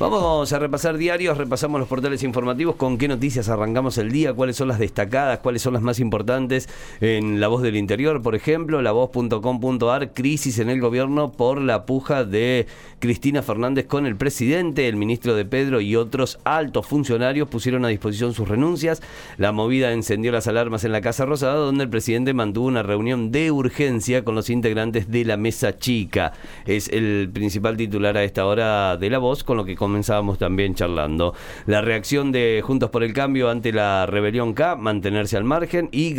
Vamos a repasar diarios, repasamos los portales informativos, con qué noticias arrancamos el día, cuáles son las destacadas, cuáles son las más importantes en La Voz del Interior, por ejemplo, lavoz.com.ar, crisis en el gobierno por la puja de Cristina Fernández con el presidente, el ministro de Pedro y otros altos funcionarios pusieron a disposición sus renuncias. La movida encendió las alarmas en la Casa Rosada, donde el presidente mantuvo una reunión de urgencia con los integrantes de la mesa chica. Es el principal titular a esta hora de La Voz, con lo que comenzábamos también charlando. La reacción de Juntos por el Cambio ante la rebelión K, mantenerse al margen y,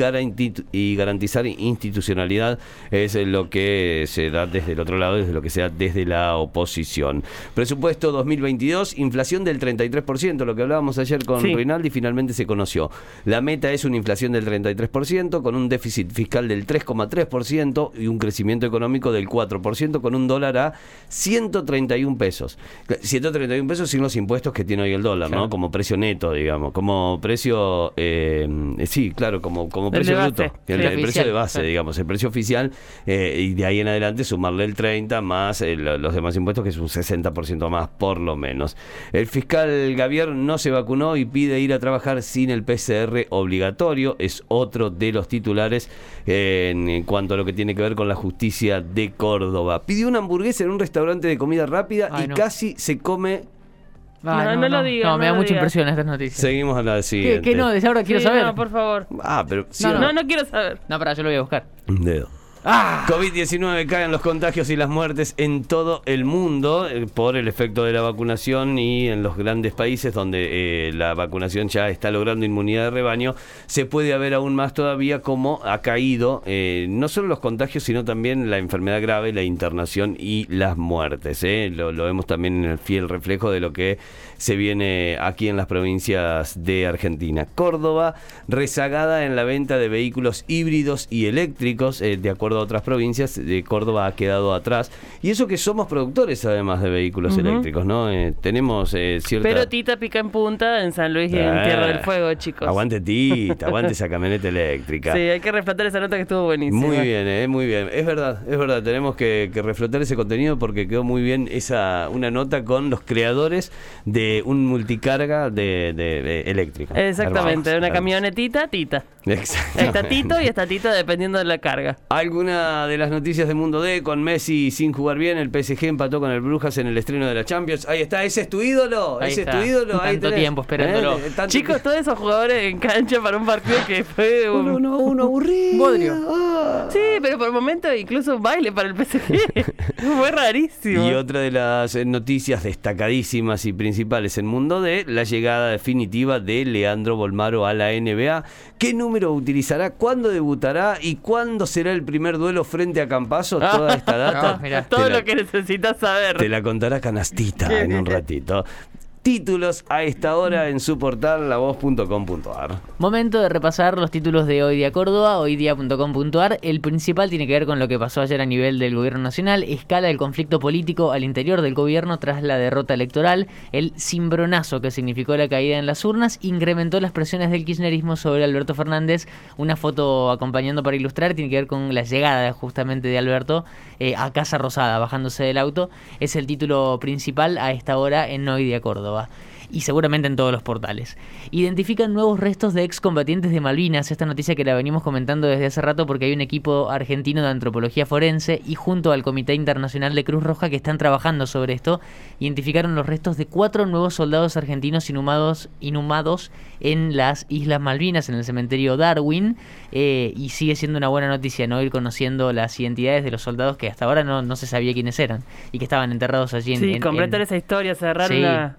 y garantizar institucionalidad es lo que se da desde el otro lado, desde lo que sea desde la oposición. Presupuesto 2022, inflación del 33%, lo que hablábamos ayer con Rinaldi finalmente se conoció. La meta es una inflación del 33%, con un déficit fiscal del 3,3% y un crecimiento económico del 4%, con un dólar a 131 pesos. 131 un pesos sin los impuestos que tiene hoy el dólar, ¿no? Como precio neto, digamos, como precio, eh, sí, claro, como, como precio bruto, el, precio de base, digamos, el precio oficial, eh, y de ahí en adelante sumarle el 30 más eh, los demás impuestos, que es un 60% más, por lo menos. El fiscal Gavier no se vacunó y pide ir a trabajar sin el PCR obligatorio, es otro de los titulares en cuanto a lo que tiene que ver con la justicia de Córdoba. Pidió una hamburguesa en un restaurante de comida rápida y casi se come no, no, lo digas. No, me da mucha impresión estas noticias. Seguimos a la siguiente. ¿Qué, qué no? Desde ahora quiero saber. No, por favor. Ah, pero. no, no, quiero saber. No, para, yo lo voy a buscar. Un dedo. Ah. COVID-19 caen los contagios y las muertes en todo el mundo eh, por el efecto de la vacunación y en los grandes países donde eh, la vacunación ya está logrando inmunidad de rebaño, se puede ver aún más todavía cómo ha caído eh, no solo los contagios, sino también la enfermedad grave, la internación y las muertes. Lo, lo vemos también en el fiel reflejo de lo que se viene aquí en las provincias de Argentina. Córdoba, rezagada en la venta de vehículos híbridos y eléctricos, de acuerdo otras provincias, de Córdoba ha quedado atrás. Y eso que somos productores además de vehículos eléctricos, ¿no? Eh, tenemos eh, cierta... Pero Tita pica en punta en San Luis y en Tierra del Fuego, chicos. Aguante Tita, aguante esa camioneta eléctrica. Sí, hay que reflotar esa nota que estuvo buenísima. Muy bien, eh, muy bien. Es verdad, es verdad. Tenemos que, reflotar ese contenido porque quedó muy bien esa una nota con los creadores de un multicarga de, de, eléctrico. Exactamente, de una camionetita, Tita. Está Tito y está Tito dependiendo de la carga. Alguna de las noticias del Mundo D con Messi sin jugar bien, el PSG empató con el Brujas en el estreno de la Champions. Ahí está, ese es tu ídolo, ese es tu ídolo. Tanto tiempo esperándolo. Eh, Chicos, todos esos jugadores en cancha para un partido que fue un... Uno, uno, aburrido. Bodrio. Ah. Sí, pero por el momento incluso baile para el PSG. fue rarísimo. Y otra de las noticias destacadísimas y principales en Mundo D, la llegada definitiva de Leandro Bolmaro a la NBA. ¿Qué número utilizará, cuándo debutará y cuándo será el primer duelo frente a Campaso. Toda esta data. todo lo que necesitas saber. Te la contará Canastita en un ratito títulos a esta hora en su portal lavoz.com.ar. Momento de repasar los títulos de Hoy Día Córdoba, hoydía.com.ar. El principal tiene que ver con lo que pasó ayer a nivel del gobierno nacional. Escala el conflicto político al interior del gobierno tras la derrota electoral. El cimbronazo que significó la caída en las urnas incrementó las presiones del kirchnerismo sobre Alberto Fernández. Una foto acompañando para ilustrar tiene que ver con la llegada justamente de Alberto eh, a Casa Rosada, bajándose del auto. Es el título principal a esta hora en Hoy Día Córdoba y seguramente en todos los portales. Identifican nuevos restos de excombatientes de Malvinas, esta noticia que la venimos comentando desde hace rato porque hay un equipo argentino de antropología forense y junto al Comité Internacional de Cruz Roja que están trabajando sobre esto, identificaron los restos de cuatro nuevos soldados argentinos inhumados, inhumados en las Islas Malvinas, en el cementerio Darwin, eh, y sigue siendo una buena noticia no ir conociendo las identidades de los soldados que hasta ahora no, no se sabía quiénes eran y que estaban enterrados allí en... Sí, completar esa historia, cerrar una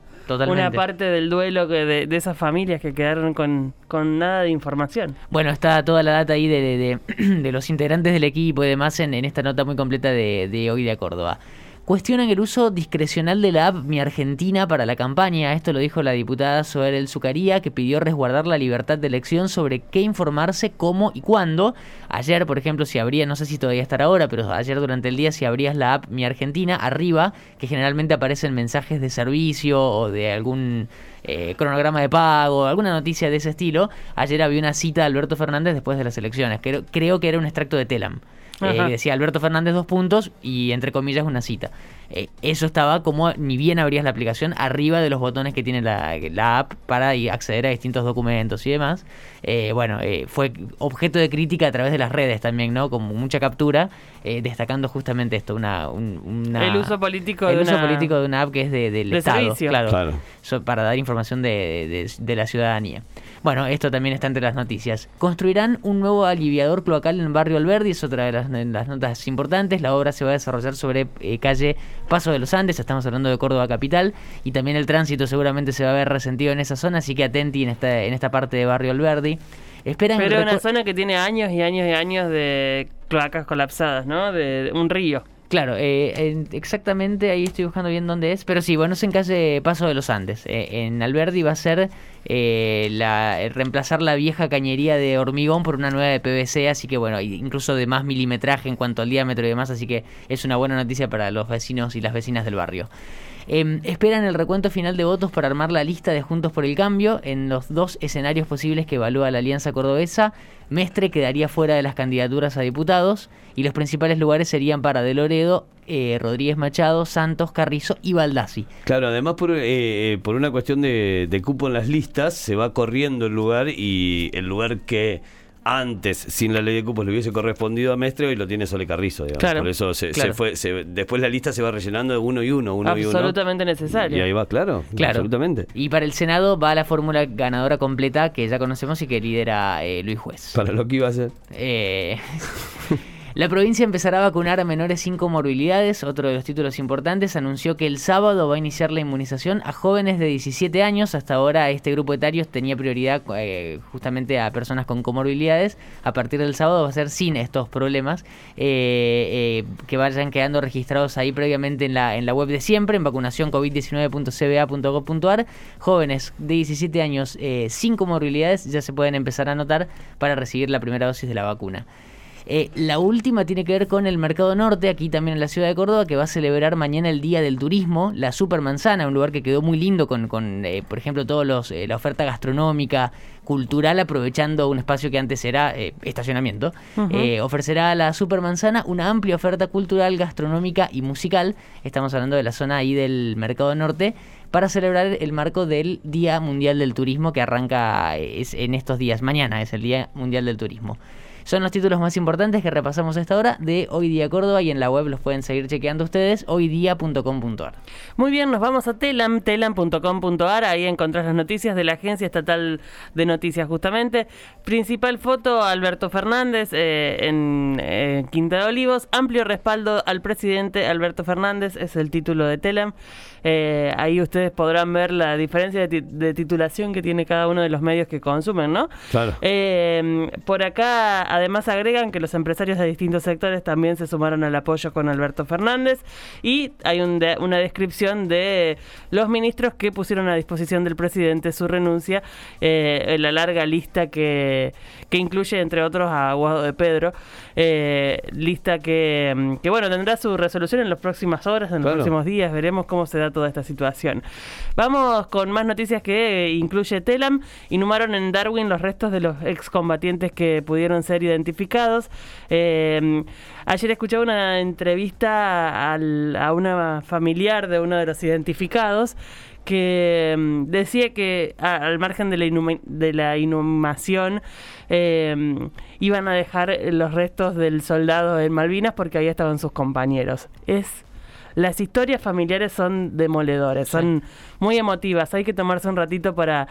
parte del duelo de, de, esas familias que quedaron con, con, nada de información. Bueno, está toda la data ahí de, de, de los integrantes del equipo y demás en, en esta nota muy completa de, de Hoy de Córdoba. Cuestionan el uso discrecional de la app Mi Argentina para la campaña. Esto lo dijo la diputada Soer El Zucaría, que pidió resguardar la libertad de elección sobre qué informarse, cómo y cuándo. Ayer, por ejemplo, si abría, no sé si todavía estará ahora, pero ayer durante el día, si abrías la app Mi Argentina, arriba, que generalmente aparecen mensajes de servicio o de algún eh, cronograma de pago, alguna noticia de ese estilo. Ayer había una cita de Alberto Fernández después de las elecciones. Creo, creo que era un extracto de Telam. Eh, decía Alberto Fernández dos puntos y entre comillas una cita. Eh, eso estaba como ni bien abrías la aplicación arriba de los botones que tiene la, la app para acceder a distintos documentos y demás. Eh, bueno, fue objeto de crítica a través de las redes también, ¿no? Como mucha captura, destacando justamente esto, una, el uso político el de uso una... político de una app que es de, del Estado, claro, para dar información de, de la ciudadanía. Bueno, esto también está entre las noticias. Construirán un nuevo aliviador cloacal en el barrio Alberdi, es otra de las, notas importantes. La obra se va a desarrollar sobre eh, calle Paso de los Andes, estamos hablando de Córdoba Capital, y también el tránsito seguramente se va a ver resentido en esa zona, así que atenti en esta, en esta parte de barrio Alberdi. Esperan Pero una zona que tiene años y años y años de cloacas colapsadas, ¿no? De un río. Claro, eh, exactamente ahí estoy buscando bien dónde es, pero sí, bueno, es en calle Paso de los Andes. Eh, en Alberdi va a ser eh, la, reemplazar la vieja cañería de hormigón por una nueva de PVC, así que bueno, incluso de más milimetraje en cuanto al diámetro y demás, así que es una buena noticia para los vecinos y las vecinas del barrio. Em, esperan el recuento final de votos para armar la lista de Juntos por el Cambio en los dos escenarios posibles que evalúa la Alianza Cordobesa. Mestre quedaría fuera de las candidaturas a diputados y los principales lugares serían para De Loredo, eh, Rodríguez Machado, Santos, Carrizo y Baldassi. Claro, además por, eh, eh, por una cuestión de, de cupo en las listas se va corriendo el lugar y el lugar que antes, sin la ley de cupos, le hubiese correspondido a Mestre, y lo tiene Sole Carrizo, digamos. Por eso se, fue, después la lista se va rellenando de uno y uno, uno y uno. Absolutamente necesario. Y ahí va, claro, claro. Absolutamente. Y para el Senado va la fórmula ganadora completa que ya conocemos y que lidera eh, Luis Juez. Para lo que iba a ser. Eh... La provincia empezará a vacunar a menores sin comorbilidades. Otro de los títulos importantes anunció que el sábado va a iniciar la inmunización a jóvenes de 17 años. Hasta ahora este grupo etario tenía prioridad eh, justamente a personas con comorbilidades. A partir del sábado va a ser sin estos problemas eh, eh, que vayan quedando registrados ahí previamente en la, web de siempre, en vacunación covid19.cba.gov.ar. Jóvenes de 17 años sin comorbilidades ya se pueden empezar a anotar para recibir la primera dosis de la vacuna. Eh, la última tiene que ver con el Mercado Norte, aquí también en la ciudad de Córdoba, que va a celebrar mañana el Día del Turismo, la Supermanzana, un lugar que quedó muy lindo con, con eh, por ejemplo, todos los, eh, la oferta gastronómica, cultural, aprovechando un espacio que antes era estacionamiento. ofrecerá a la Supermanzana una amplia oferta cultural, gastronómica y musical. Estamos hablando de la zona ahí del Mercado Norte para celebrar el marco del Día Mundial del Turismo que arranca en estos días. Mañana es el Día Mundial del Turismo. Son los títulos más importantes que repasamos a esta hora de Hoy Día Córdoba y en la web los pueden seguir chequeando ustedes, hoydía.com.ar. Muy bien, nos vamos a telam, telam.com.ar, ahí encontrás las noticias de la Agencia Estatal de Noticias justamente. Principal foto, Alberto Fernández eh, en eh, Quinta de Olivos, amplio respaldo al presidente Alberto Fernández, es el título de Telam. Eh, ahí ustedes podrán ver la diferencia de, titulación que tiene cada uno de los medios que consumen, ¿no? Claro. por acá Además agregan que los empresarios de distintos sectores también se sumaron al apoyo con Alberto Fernández. Y hay una descripción de los ministros que pusieron a disposición del presidente su renuncia, eh, la larga lista que, que incluye entre otros a Guado de Pedro, eh, lista que, que, bueno tendrá su resolución en las próximas horas, en los próximos días, veremos cómo se da toda esta situación. Vamos con más noticias que incluye Telam, inhumaron en Darwin los restos de los excombatientes que pudieron ser identificados. Eh, ayer escuché una entrevista a una familiar de uno de los identificados que mm, decía que al margen de la, de la inhumación em, iban a dejar los restos del soldado en Malvinas porque ahí estaban sus compañeros. Es las historias familiares son demoledores, son muy emotivas. Hay que tomarse un ratito para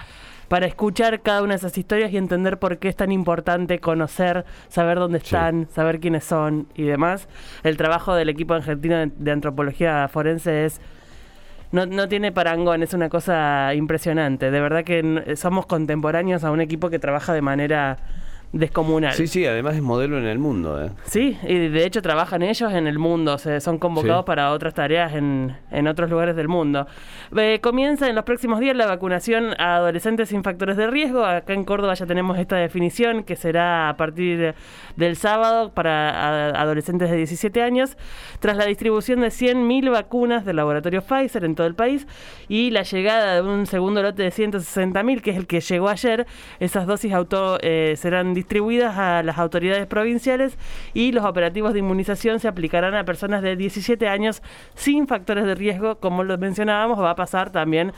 para escuchar cada una de esas historias y entender por qué es tan importante conocer, saber dónde están, saber quiénes son y demás. El trabajo del equipo argentino de, antropología forense es no, no, tiene parangón, es una cosa impresionante. De verdad que somos contemporáneos a un equipo que trabaja de manera descomunal. Sí, sí, además es modelo en el mundo. ¿eh? Sí, y de hecho trabajan ellos en el mundo, se son convocados Sí. para otras tareas en, en otros lugares del mundo. Eh, comienza en los próximos días la vacunación a adolescentes sin factores de riesgo. Acá en Córdoba ya tenemos esta definición que será a partir del sábado para adolescentes de 17 años, tras la distribución de 100.000 vacunas del laboratorio Pfizer en todo el país y la llegada de un segundo lote de 160.000, que es el que llegó ayer. Esas dosis auto eh, serán distribuidas a las autoridades provinciales y los operativos de inmunización se aplicarán a personas de 17 años sin factores de riesgo, como lo mencionábamos, va a pasar también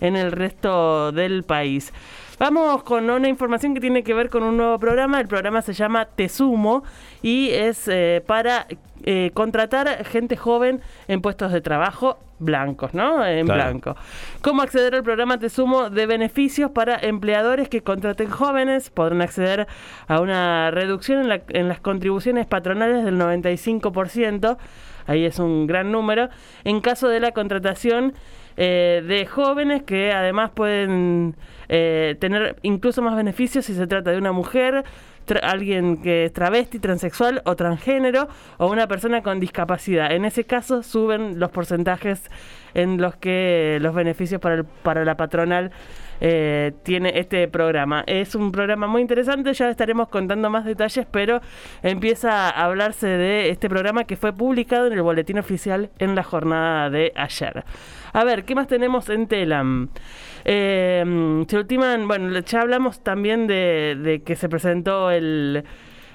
en el resto del país. Vamos con una información que tiene que ver con un nuevo programa. El programa se llama Te Sumo y es eh, para eh, contratar gente joven en puestos de trabajo blancos, ¿no? En Claro. blanco. ¿Cómo acceder al programa Te Sumo de beneficios para empleadores que contraten jóvenes? Podrán acceder a una reducción en, la- en las contribuciones patronales del 95%. Ahí es un gran número. En caso de la contratación eh, de jóvenes que además pueden eh, tener incluso más beneficios si se trata de una mujer, alguien que es travesti, transexual o transgénero o una persona con discapacidad. En ese caso suben los porcentajes en los que los beneficios para, el- para la patronal eh, tiene este programa. Es un programa muy interesante, ya estaremos contando más detalles, pero empieza a hablarse de este programa que fue publicado en el boletín oficial en la jornada de ayer. A ver, ¿qué más tenemos en Telam? Eh, se ultiman, bueno, ya hablamos también de, de que se presentó el,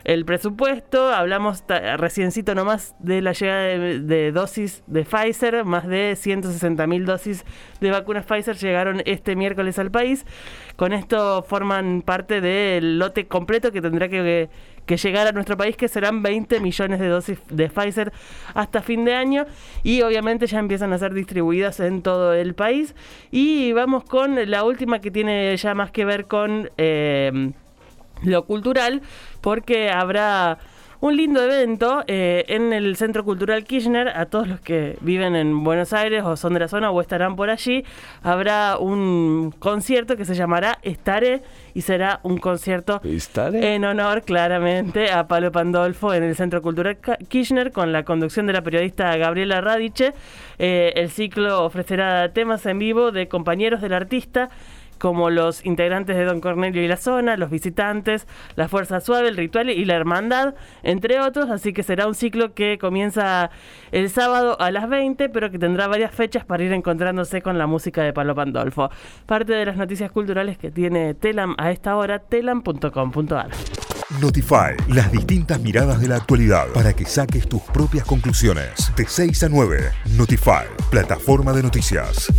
el presupuesto, hablamos ta- reciencito nomás de la llegada de, de dosis de Pfizer, más de 160 mil dosis de vacunas Pfizer llegaron este miércoles al país. Con esto forman parte del lote completo que tendrá que, que llegar a nuestro país, que serán 20 millones de dosis de Pfizer hasta fin de año y obviamente ya empiezan a ser distribuidas en todo el país. Y vamos con la última que tiene ya más que ver con... eh, lo cultural, porque habrá un lindo evento eh, en el Centro Cultural Kirchner. A todos los que viven en Buenos Aires o son de la zona o estarán por allí, habrá un concierto que se llamará Estaré y será un concierto ¿Estaré? en honor claramente a Palo Pandolfo en el Centro Cultural Kirchner con la conducción de la periodista Gabriela Radiche. Eh, el ciclo ofrecerá temas en vivo de compañeros del artista como los integrantes de Don Cornelio y la Zona, los visitantes, la Fuerza Suave, el Ritual y la Hermandad, entre otros, así que será un ciclo que comienza el sábado a las 20, pero que tendrá varias fechas para ir encontrándose con la música de Palo Pandolfo. Parte de las noticias culturales que tiene Telam a esta hora, telam.com.ar. Notify, las distintas miradas de la actualidad para que saques tus propias conclusiones. De 6 a 9, Notify, plataforma de noticias.